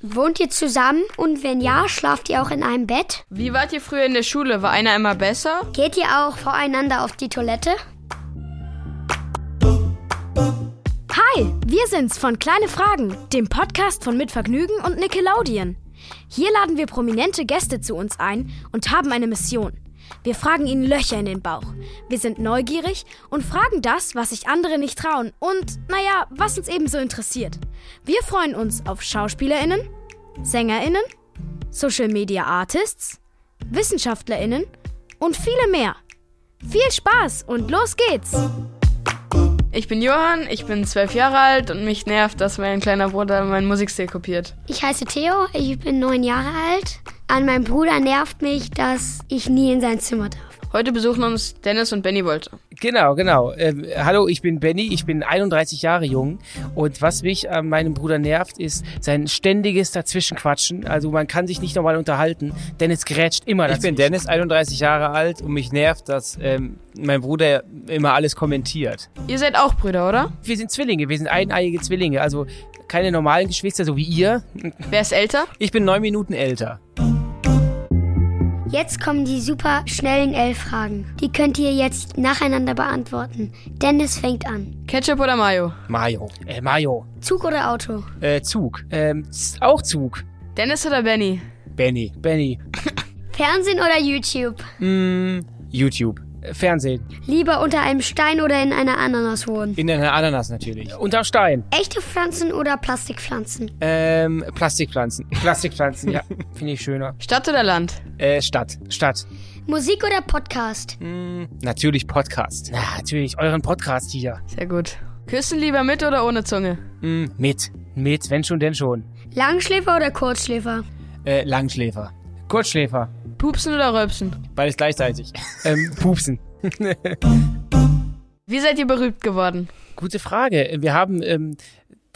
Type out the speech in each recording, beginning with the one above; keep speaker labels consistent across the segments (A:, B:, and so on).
A: Wohnt ihr zusammen und wenn ja, schlaft ihr auch in einem Bett?
B: Wie wart ihr früher in der Schule? War einer immer besser?
A: Geht ihr auch voreinander auf die Toilette?
C: Hi, wir sind's von Kleine Fragen, dem Podcast von Mitvergnügen und Nickelodeon. Hier laden wir prominente Gäste zu uns ein und haben eine Mission. Wir fragen ihnen Löcher in den Bauch. Wir sind neugierig und fragen das, was sich andere nicht trauen und, naja, was uns ebenso interessiert. Wir freuen uns auf SchauspielerInnen, SängerInnen, Social Media Artists, WissenschaftlerInnen und viele mehr. Viel Spaß und los geht's!
B: Ich bin Johann, ich bin zwölf Jahre alt und mich nervt, dass mein kleiner Bruder meinen Musikstil kopiert.
A: Ich heiße Theo, ich bin neun Jahre alt. An meinem Bruder nervt mich, dass ich nie in sein Zimmer darf.
B: Heute besuchen uns Dennis und Benny Wolte.
D: Genau, genau. Ähm, hallo, ich bin Benny, ich bin 31 Jahre jung und was mich an meinem Bruder nervt, ist sein ständiges Dazwischenquatschen. Also man kann sich nicht normal unterhalten. Dennis grätscht immer
E: Ich
D: dazwischen.
E: bin Dennis, 31 Jahre alt und mich nervt, dass ähm, mein Bruder immer alles kommentiert.
B: Ihr seid auch Brüder, oder?
D: Wir sind Zwillinge, wir sind eineiige Zwillinge, also keine normalen Geschwister, so wie ihr.
B: Wer ist älter?
E: Ich bin neun Minuten älter.
A: Jetzt kommen die super schnellen L-Fragen. Die könnt ihr jetzt nacheinander beantworten. Dennis fängt an.
B: Ketchup oder Mayo?
E: Mayo.
D: Äh, Mayo.
A: Zug oder Auto?
E: Äh, Zug.
D: Ähm, auch Zug.
B: Dennis oder Benny?
E: Benny.
D: Benny.
A: Fernsehen oder YouTube?
E: Mm, YouTube.
D: Äh, Fernsehen.
A: Lieber unter einem Stein oder in einer Ananas wohnen?
E: In einer Ananas natürlich.
D: Unterm Stein.
A: Echte Pflanzen oder Plastikpflanzen?
E: Ähm, Plastikpflanzen.
D: Plastikpflanzen, ja. Finde ich schöner.
B: Stadt oder Land?
E: Äh, Stadt.
D: Stadt.
A: Musik oder Podcast?
E: Mm, natürlich Podcast.
D: Na, natürlich, euren Podcast hier.
B: Sehr gut. Küssen lieber mit oder ohne Zunge?
E: Mm, mit.
D: Mit, wenn schon, denn schon.
A: Langschläfer oder Kurzschläfer?
E: Äh, Langschläfer.
D: Kurzschläfer.
B: Pupsen oder Rülpsen?
E: Beides gleichzeitig.
D: Ähm, pupsen.
B: Wie seid ihr berühmt geworden?
D: Gute Frage. Wir haben ähm,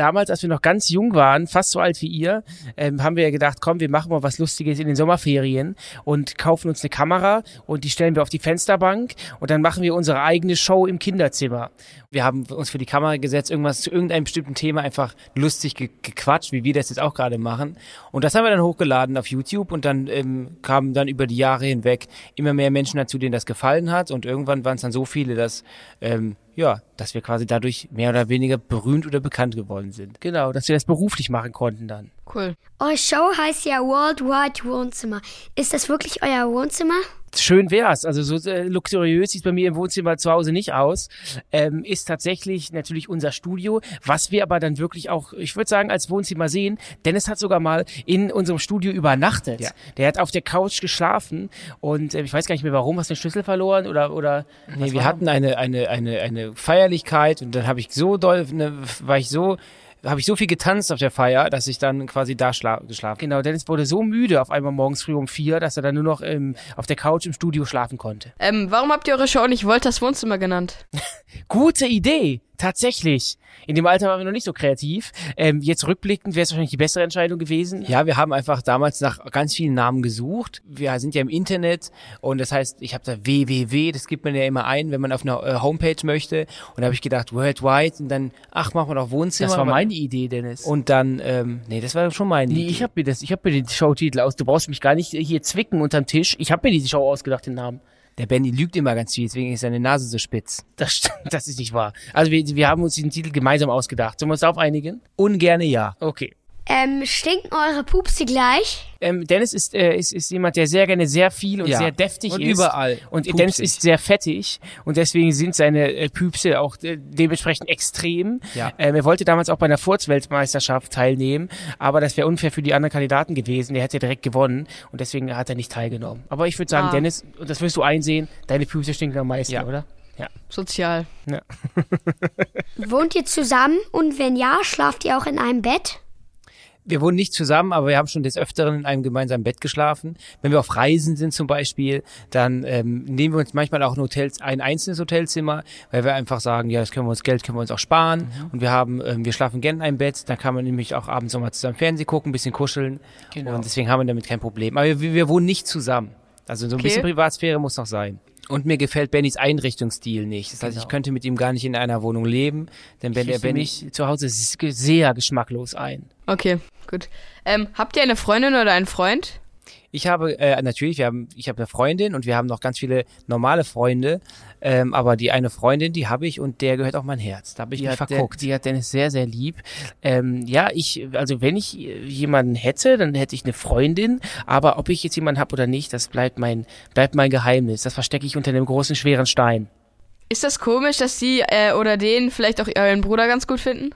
D: damals, als wir noch ganz jung waren, fast so alt wie ihr, ähm, haben wir ja gedacht, komm, wir machen mal was Lustiges in den Sommerferien und kaufen uns eine Kamera und die stellen wir auf die Fensterbank und dann machen wir unsere eigene Show im Kinderzimmer. Wir haben uns für die Kamera gesetzt, irgendwas zu irgendeinem bestimmten Thema einfach lustig ge gequatscht, wie wir das jetzt auch gerade machen. Und das haben wir dann hochgeladen auf YouTube und dann ähm, kamen dann über die Jahre hinweg immer mehr Menschen dazu, denen das gefallen hat und irgendwann waren es dann so viele, dass ähm, ja, dass wir quasi dadurch mehr oder weniger berühmt oder bekannt geworden sind. Genau, dass wir das beruflich machen konnten dann.
B: Cool.
A: Eure Show heißt ja Worldwide Wohnzimmer. Ist das wirklich euer Wohnzimmer?
D: Schön wär's. Also so äh, luxuriös sieht bei mir im Wohnzimmer zu Hause nicht aus. Ähm, ist tatsächlich natürlich unser Studio, was wir aber dann wirklich auch, ich würde sagen, als Wohnzimmer sehen. Dennis hat sogar mal in unserem Studio übernachtet.
E: Ja.
D: Der hat auf der Couch geschlafen und äh, ich weiß gar nicht mehr warum, hast du den Schlüssel verloren oder oder
E: Nee,
D: was
E: wir
D: war?
E: hatten eine, eine, eine, eine Feierlichkeit und dann habe ich so doll, ne, war ich so, habe ich so viel getanzt auf der Feier, dass ich dann quasi da schla geschlafen
D: Genau, Dennis wurde so müde auf einmal morgens früh um vier, dass er dann nur noch ähm, auf der Couch im Studio schlafen konnte.
B: Ähm, warum habt ihr eure Show nicht Wolters Wohnzimmer genannt?
D: Gute Idee, tatsächlich. In dem Alter waren wir noch nicht so kreativ. Ähm, jetzt rückblickend wäre es wahrscheinlich die bessere Entscheidung gewesen.
E: Ja, wir haben einfach damals nach ganz vielen Namen gesucht. Wir sind ja im Internet und das heißt, ich habe da www, das gibt man ja immer ein, wenn man auf einer äh, Homepage möchte. Und da habe ich gedacht, worldwide und dann, ach, machen wir doch Wohnzimmer.
D: Das war meine Idee, Dennis.
E: Und dann, ähm, nee, das war schon meine
D: nee,
E: Idee.
D: ich habe mir das, ich habe mir den Showtitel aus. Du brauchst mich gar nicht hier zwicken unterm Tisch. Ich habe mir diese Show ausgedacht, den Namen.
E: Der Benny lügt immer ganz viel, deswegen ist seine Nase so spitz.
D: Das, st- das ist nicht wahr. Also wir, wir haben uns den Titel gemeinsam ausgedacht. Sollen wir uns darauf einigen?
E: Ungerne ja.
D: Okay.
A: Ähm, stinken eure Pupsi gleich?
D: Ähm, Dennis ist, äh, ist, ist jemand, der sehr gerne sehr viel und
E: Ja.
D: sehr deftig
E: Und
D: ist.
E: überall
D: Und
E: pupsig.
D: Dennis ist sehr fettig und deswegen sind seine äh, Püpse auch äh, dementsprechend extrem.
E: Ja.
D: Ähm, er wollte damals auch bei einer Furzweltmeisterschaft teilnehmen, aber das wäre unfair für die anderen Kandidaten gewesen. Der hätte direkt gewonnen und deswegen hat er nicht teilgenommen. Aber ich würde sagen,
B: Ah.
D: Dennis, und das wirst du einsehen, deine Püpse stinken am meisten,
E: Ja.
D: oder? Ja.
B: Sozial.
D: ja.
A: Wohnt ihr zusammen und wenn ja, schlaft ihr auch in einem Bett?
E: Wir wohnen nicht zusammen, aber wir haben schon des Öfteren in einem gemeinsamen Bett geschlafen. Wenn wir auf Reisen sind zum Beispiel, dann ähm, nehmen wir uns manchmal auch ein, Hotels, ein einzelnes Hotelzimmer, weil wir einfach sagen, ja, das können wir uns Geld können wir uns auch sparen. Und wir haben, ähm, wir schlafen gerne in einem Bett. Dann kann man nämlich auch abends nochmal zusammen Fernsehen gucken, ein bisschen kuscheln.
D: Genau.
E: Und deswegen haben wir damit kein Problem. Aber wir, wir wohnen nicht zusammen. Also so ein
B: Okay.
E: bisschen Privatsphäre muss noch sein. Und mir gefällt Bennys Einrichtungsstil nicht. Das heißt,
D: Genau.
E: ich könnte mit ihm gar nicht in einer Wohnung leben, denn wenn der Benny
D: zu Hause s- sehr geschmacklos ein.
B: Okay, gut. Ähm, habt ihr eine Freundin oder einen Freund?
E: Ich habe äh, natürlich, wir haben, ich habe eine Freundin und wir haben noch ganz viele normale Freunde, ähm, aber die eine Freundin, die habe ich und der gehört auch mein Herz. Da habe ich
D: Die
E: mich
D: hat,
E: verguckt.
D: Der, die hat Dennis sehr, sehr lieb. Ähm, ja, ich, also wenn ich jemanden hätte, dann hätte ich eine Freundin, aber ob ich jetzt jemanden habe oder nicht, das bleibt mein, bleibt mein Geheimnis. Das verstecke ich unter einem großen, schweren Stein.
B: Ist das komisch, dass sie äh, oder den vielleicht auch euren Bruder ganz gut finden?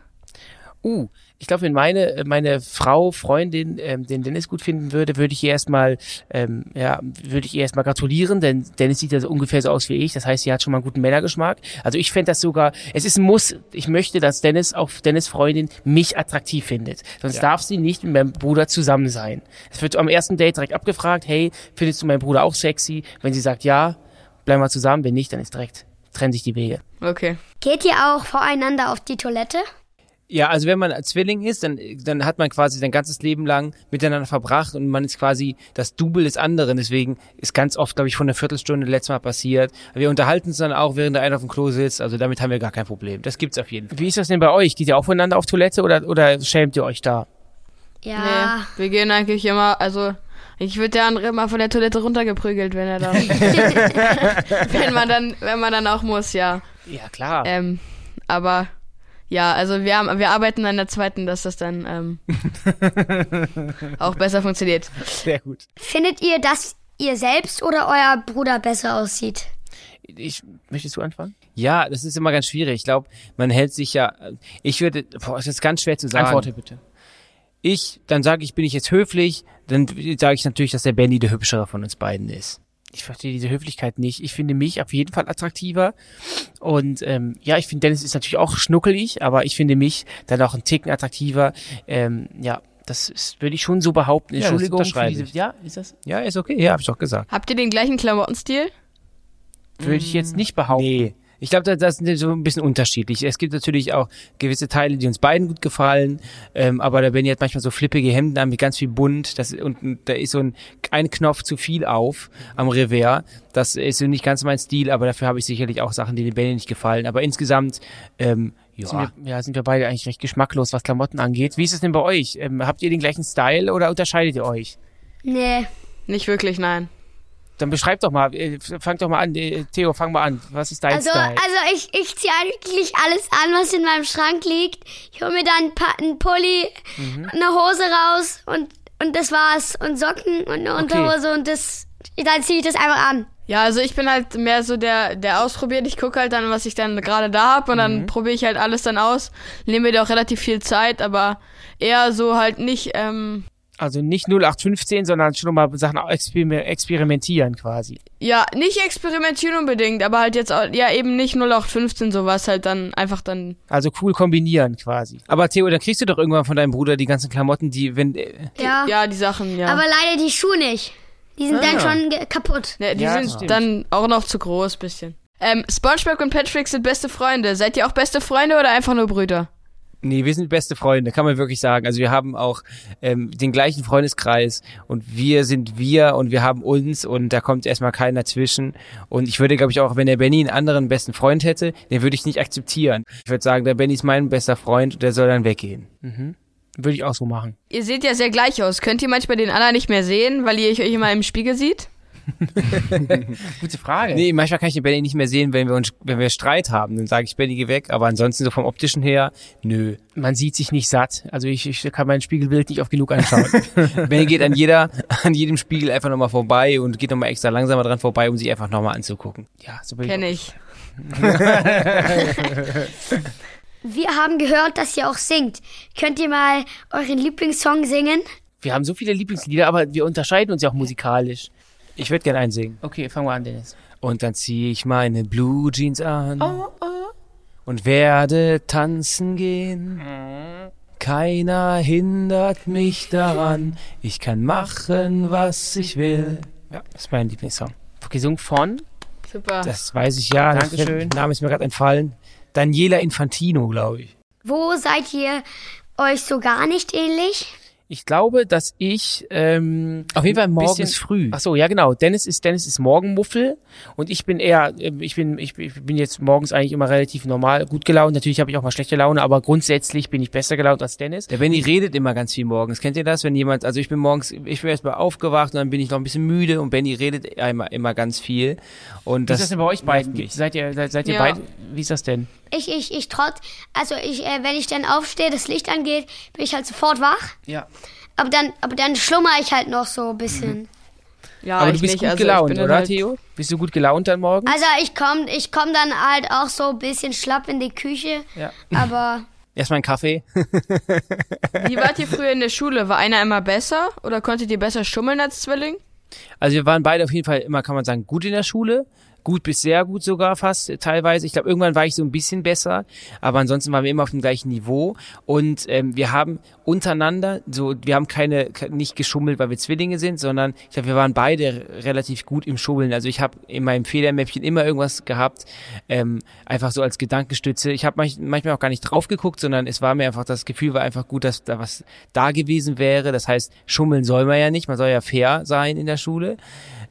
D: Uh, ich glaube, wenn meine, meine Frau, Freundin ähm, den Dennis gut finden würde, würde ich ihr erstmal, ähm, ja, würde ich ihr erstmal gratulieren, denn Dennis sieht ja so ungefähr so aus wie ich. Das heißt, sie hat schon mal einen guten Männergeschmack. Also ich fände das sogar, es ist ein Muss. Ich möchte, dass Dennis, auch Dennis Freundin, mich attraktiv findet. Sonst darf sie nicht mit meinem Bruder zusammen sein. Es wird am ersten Date direkt abgefragt, hey, findest du meinen Bruder auch sexy? Wenn sie sagt ja, bleiben wir zusammen. Wenn nicht, dann ist direkt, trennen sich die Wege.
B: Okay.
A: Geht ihr auch voreinander auf die Toilette?
E: Ja, also wenn man ein Zwilling ist, dann, dann hat man quasi sein ganzes Leben lang miteinander verbracht und man ist quasi das Double des anderen. Deswegen ist ganz oft, glaube ich, von einer Viertelstunde letztes Mal passiert. Wir unterhalten uns dann auch, während der eine auf dem Klo sitzt. Also damit haben wir gar kein Problem. Das gibt's auf jeden Fall.
D: Wie ist das denn bei euch? Geht ihr auch voneinander auf Toilette oder, oder schämt ihr euch da?
A: Ja.
B: Nee, wir gehen eigentlich immer, also ich würde der andere immer von der Toilette runtergeprügelt, wenn er dann. wenn man dann, wenn man dann auch muss, ja.
D: Ja, klar.
B: Ähm, aber ja, also wir haben, wir arbeiten an der zweiten, dass das dann ähm, auch besser funktioniert.
E: Sehr gut.
A: Findet ihr, dass ihr selbst oder euer Bruder besser aussieht?
D: Ich, möchtest du anfangen?
E: Ja, das ist immer ganz schwierig. Ich glaube, man hält sich ja. Ich würde, boah, das ist ganz schwer zu sagen.
D: Antworte bitte.
E: Ich, dann sage ich, bin ich jetzt höflich, dann sage ich natürlich, dass der Benny der hübschere von uns beiden ist.
D: Ich verstehe diese Höflichkeit nicht. Ich finde mich auf jeden Fall attraktiver. Und ähm, ja, ich finde Dennis ist natürlich auch schnuckelig, aber ich finde mich dann auch einen Ticken attraktiver. Ähm, ja, das ist, würde ich schon so behaupten.
E: Ja, das
D: Entschuldigung für
E: unterschreibe
D: diese.
E: ich.
D: Ja, ist das?
E: Ja, ist okay. Ja, hab ich doch gesagt.
B: Habt ihr den gleichen Klamottenstil?
D: Würde ich jetzt nicht behaupten.
E: Nee. Ich glaube, das, das ist so ein bisschen unterschiedlich. Es gibt natürlich auch gewisse Teile, die uns beiden gut gefallen, ähm, aber der Benny hat manchmal so flippige Hemden an mit ganz viel bunt. Das, und da ist so ein, ein Knopf zu viel auf am Revers. Das ist so nicht ganz mein Stil, aber dafür habe ich sicherlich auch Sachen, die dem Benny nicht gefallen. Aber insgesamt, ähm,
D: Sind
E: ja.
D: wir, ja, sind wir beide eigentlich recht geschmacklos, was Klamotten angeht. Wie ist es denn bei euch? Ähm, habt ihr den gleichen Style oder unterscheidet ihr euch?
A: Nee.
B: Nicht wirklich, nein.
D: Dann beschreibt doch mal, äh, fangt doch mal an, äh, Theo, fang mal an. Was ist dein
A: Also,
D: Style?
A: also ich, ich ziehe eigentlich alles an, was in meinem Schrank liegt. Ich hole mir dann einen Pulli,
D: Mhm.
A: eine Hose raus und, und das war's. Und Socken und eine Unterhose und das, dann ziehe ich das einfach an.
B: Ja, also ich bin halt mehr so der, der ausprobiert. Ich gucke halt dann, was ich dann gerade da hab und dann probiere ich halt alles dann aus. Nehme mir da auch relativ viel Zeit, aber eher so halt nicht, ähm,
D: Also nicht 0815, sondern schon mal Sachen experimentieren quasi.
B: ja, nicht experimentieren unbedingt, aber halt jetzt auch, ja eben nicht 0815 sowas, halt dann einfach dann,
D: Also cool kombinieren quasi.
E: Aber Theo, dann kriegst du doch irgendwann von deinem Bruder die ganzen Klamotten, die, wenn, äh,
A: Ja.
B: ja, die Sachen, ja.
A: Aber leider die Schuhe nicht. Die sind dann
E: Ah.
A: schon ge- kaputt.
B: ja, die
D: Ja,
B: sind
D: stimmt.
B: dann auch noch zu groß, bisschen. Ähm, SpongeBob und Patrick sind beste Freunde. Seid ihr auch beste Freunde oder einfach nur Brüder?
E: Nee, wir sind beste Freunde, kann man wirklich sagen. Also wir haben auch ähm, den gleichen Freundeskreis und wir sind wir und wir haben uns und da kommt erstmal keiner zwischen. Und ich würde, glaube ich, auch, wenn der Benny einen anderen besten Freund hätte, den würde ich nicht akzeptieren. Ich würde sagen, der Benny ist mein bester Freund und der soll dann weggehen.
D: Würde ich auch so machen.
B: Ihr seht ja sehr gleich aus. Könnt ihr manchmal den anderen nicht mehr sehen, weil ihr euch immer im Spiegel sieht?
D: Gute Frage.
E: Nee, manchmal kann ich den Benny nicht mehr sehen, wenn wir uns, wenn wir Streit haben. Dann sage ich, Benny, geh weg. Aber ansonsten so vom optischen her, nö.
D: Man sieht sich nicht satt. Also ich, ich kann mein Spiegelbild nicht oft genug anschauen.
E: Benny geht an jeder, an jedem Spiegel einfach nochmal vorbei und geht nochmal extra langsamer dran vorbei, um sich einfach nochmal anzugucken.
D: ja, so bin
B: Kenne
D: ich.
B: ich.
A: Wir haben gehört, dass ihr auch singt. Könnt ihr mal euren Lieblingssong singen?
D: Wir haben so viele Lieblingslieder, aber wir unterscheiden uns ja auch musikalisch.
E: Ich würde gern einsingen.
D: Okay, fangen wir an, Dennis.
E: Und dann ziehe ich meine Blue Jeans an und werde tanzen gehen. Keiner hindert mich daran. Ich kann machen, was ich will.
D: Ja, das ist mein Lieblingssong. Gesungen von?
B: Super.
E: Das weiß ich ja. Das-
D: Dankeschön.
E: Der Name ist mir gerade entfallen. Daniela Infantino, glaube ich.
A: Wo seid ihr euch so gar nicht ähnlich?
D: Ich glaube, dass ich ähm,
E: Auf jeden Fall morgens
D: bisschen-
E: früh.
D: Ach so, ja genau. Dennis ist Dennis ist Morgenmuffel und ich bin eher ähm, ich bin ich, bin jetzt morgens eigentlich immer relativ normal gut gelaunt. Natürlich habe ich auch mal schlechte Laune, aber grundsätzlich bin ich besser gelaunt als Dennis.
E: Der Benny redet immer ganz viel morgens. Kennt ihr das? Wenn jemand, also ich bin morgens, ich bin erst mal aufgewacht und dann bin ich noch ein bisschen müde und Benny redet immer, immer ganz viel. Und
D: Wie
E: das,
D: ist das denn bei euch beiden?
E: mich.
D: Seid ihr seid, seid ihr
B: Ja.
D: beide? Wie ist das denn?
A: Ich, ich, ich trotz, also ich, äh, wenn ich dann aufstehe, das Licht angeht, bin ich halt sofort wach.
D: Ja.
A: Aber dann, aber dann schlummer ich halt noch so ein bisschen.
B: Ja,
D: aber
B: ich
D: du bist
B: nicht.
D: gut
B: also
D: gelaunt, oder
B: halt,
D: Theo? Bist du gut gelaunt dann morgen?
A: Also ich komm, ich komm dann halt auch so ein bisschen schlapp in die Küche.
D: Ja.
A: Aber
E: erstmal einen Kaffee.
B: Wie wart ihr früher in der Schule? War einer immer besser oder konntet ihr besser schummeln als Zwilling?
E: Also wir waren beide auf jeden Fall immer, kann man sagen, gut in der Schule. Gut bis sehr gut sogar fast teilweise. Ich glaube, irgendwann war ich so ein bisschen besser, aber ansonsten waren wir immer auf dem gleichen Niveau. Und ähm, wir haben untereinander, so wir haben keine ke- nicht geschummelt, weil wir Zwillinge sind, sondern ich glaube, wir waren beide relativ gut im Schummeln. Also ich habe in meinem Federmäppchen immer irgendwas gehabt, ähm, einfach so als Gedankenstütze. Ich habe manch, manchmal auch gar nicht drauf geguckt, sondern es war mir einfach das Gefühl war einfach gut, dass da was da gewesen wäre. Das heißt, schummeln soll man ja nicht, man soll ja fair sein in der Schule.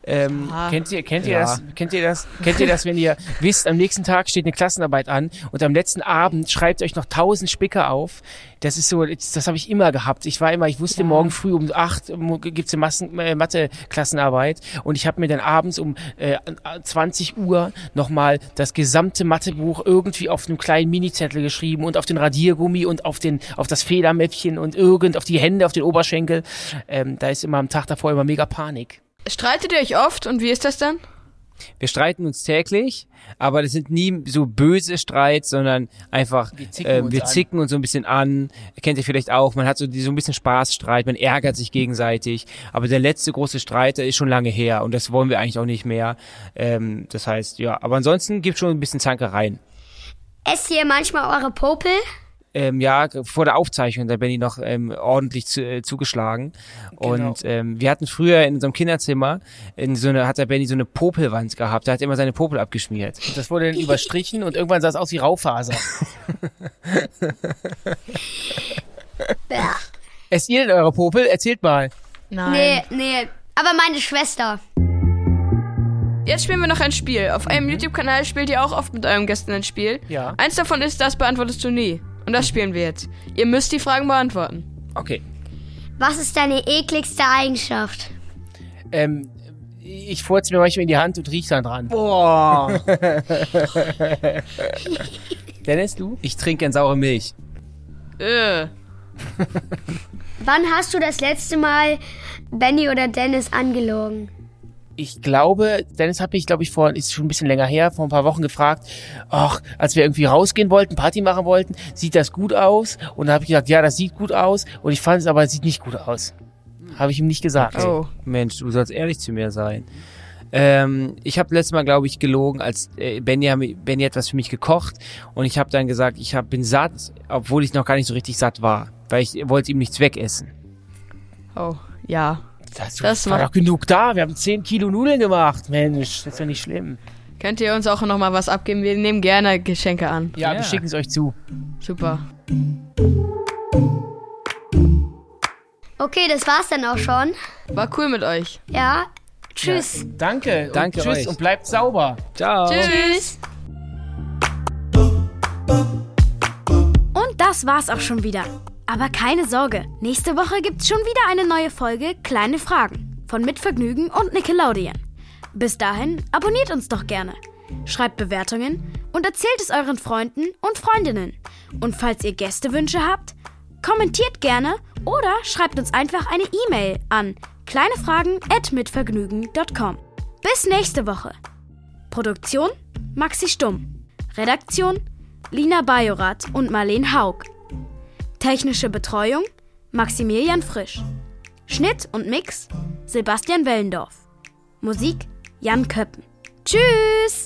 E: Ähm,
B: Ah,
D: Kennt ihr, kennt ihr
E: Ja.
D: das, kennt ihr das, kennt ihr das, wenn ihr wisst, am nächsten Tag steht eine Klassenarbeit an und am letzten Abend schreibt ihr euch noch tausend Spicker auf. Das ist so, das, das habe ich immer gehabt. Ich war immer, ich wusste morgen früh um acht gibt's eine Massen, äh, Mathe-Klassenarbeit und ich habe mir dann abends um äh, 20 Uhr nochmal das gesamte Mathebuch irgendwie auf einem kleinen Minizettel geschrieben und auf den Radiergummi und auf den, auf das Federmäppchen und irgend auf die Hände, auf den Oberschenkel. Ähm, da ist immer am Tag davor immer mega Panik.
B: Streitet ihr euch oft und wie ist das dann?
E: Wir streiten uns täglich, aber das sind nie so böse Streits, sondern einfach
D: Wir zicken
E: äh,
D: uns
E: wir
D: an.
E: zicken uns so ein bisschen an. Kennt ihr vielleicht auch, man hat so, die- so ein bisschen Spaßstreit, man ärgert sich gegenseitig. Aber der letzte große Streit, der ist schon lange her und das wollen wir eigentlich auch nicht mehr. Ähm, das heißt, ja, aber ansonsten gibt schon ein bisschen Zankereien.
A: esst ihr manchmal eure Popel?
E: Ähm, ja, vor der Aufzeichnung, da bin ich noch ähm, ordentlich zu, äh, zugeschlagen.
D: Genau.
E: Und ähm, wir hatten früher in unserem Kinderzimmer, in so eine, hat der Benny so eine Popelwand gehabt, da hat er immer seine Popel abgeschmiert.
D: Und das wurde dann überstrichen und irgendwann sah es aus wie Raufaser. Esst ihr denn eure Popel? Erzählt mal.
B: Nein.
A: Nee, nee. Aber meine Schwester.
B: Jetzt spielen wir noch ein Spiel. Auf eurem YouTube-Kanal spielt ihr auch oft mit euren Gästen ein Spiel.
D: Ja.
B: Eins davon ist, das beantwortest du nie. Und das spielen wir jetzt. Ihr müsst die Fragen beantworten.
E: Okay.
A: Was ist deine ekligste Eigenschaft?
D: Ähm, ich furze mir manchmal in die Hand und riech dann dran.
E: Boah.
D: Dennis, du?
E: Ich trinke gern saure Milch.
B: Äh.
A: Wann hast du das letzte Mal Benny oder Dennis angelogen?
D: Ich glaube, Dennis hat mich, glaube ich, vor, ist schon ein bisschen länger her, vor ein paar Wochen gefragt, ach, als wir irgendwie rausgehen wollten, Party machen wollten, sieht das gut aus? Und da habe ich gesagt, ja, das sieht gut aus. Und ich fand es aber, es sieht nicht gut aus. Habe ich ihm nicht gesagt.
B: Oh.
E: Mensch, du sollst ehrlich zu mir sein. Ähm, ich habe letztes Mal, glaube ich, gelogen, als äh, Benny, Benny etwas für mich gekocht und ich habe dann gesagt, ich hab, bin satt, obwohl ich noch gar nicht so richtig satt war, weil ich wollte ihm nichts wegessen.
B: Oh. Ja.
D: Das,
B: Das war
D: doch genug da. Wir haben 10 Kilo Nudeln gemacht. Mensch, das ist ja nicht schlimm.
B: Könnt ihr uns auch noch mal was abgeben? Wir nehmen gerne Geschenke an.
D: Ja,
E: Ja.
D: wir schicken es euch zu.
B: Super.
A: Okay, das war's dann auch schon.
B: War cool mit euch.
A: Ja. Tschüss.
D: Danke.
E: Danke
D: und tschüss
E: euch.
D: und bleibt sauber.
E: Ciao.
B: Tschüss.
C: Und das war's auch schon wieder. Aber keine Sorge, nächste Woche gibt's schon wieder eine neue Folge Kleine Fragen von Mitvergnügen und Nickelodeon. Bis dahin abonniert uns doch gerne, schreibt Bewertungen und erzählt es euren Freunden und Freundinnen. Und falls ihr Gästewünsche habt, kommentiert gerne oder schreibt uns einfach eine E-Mail an kleinefragen@mitvergnügen.com. Bis nächste Woche. Produktion Maxi Stumm. Redaktion Lina Bajorath und Marleen Haug. Technische Betreuung Maximilian Frisch. Schnitt und Mix Sebastian Wellendorf. Musik Jan Köppen. Tschüss!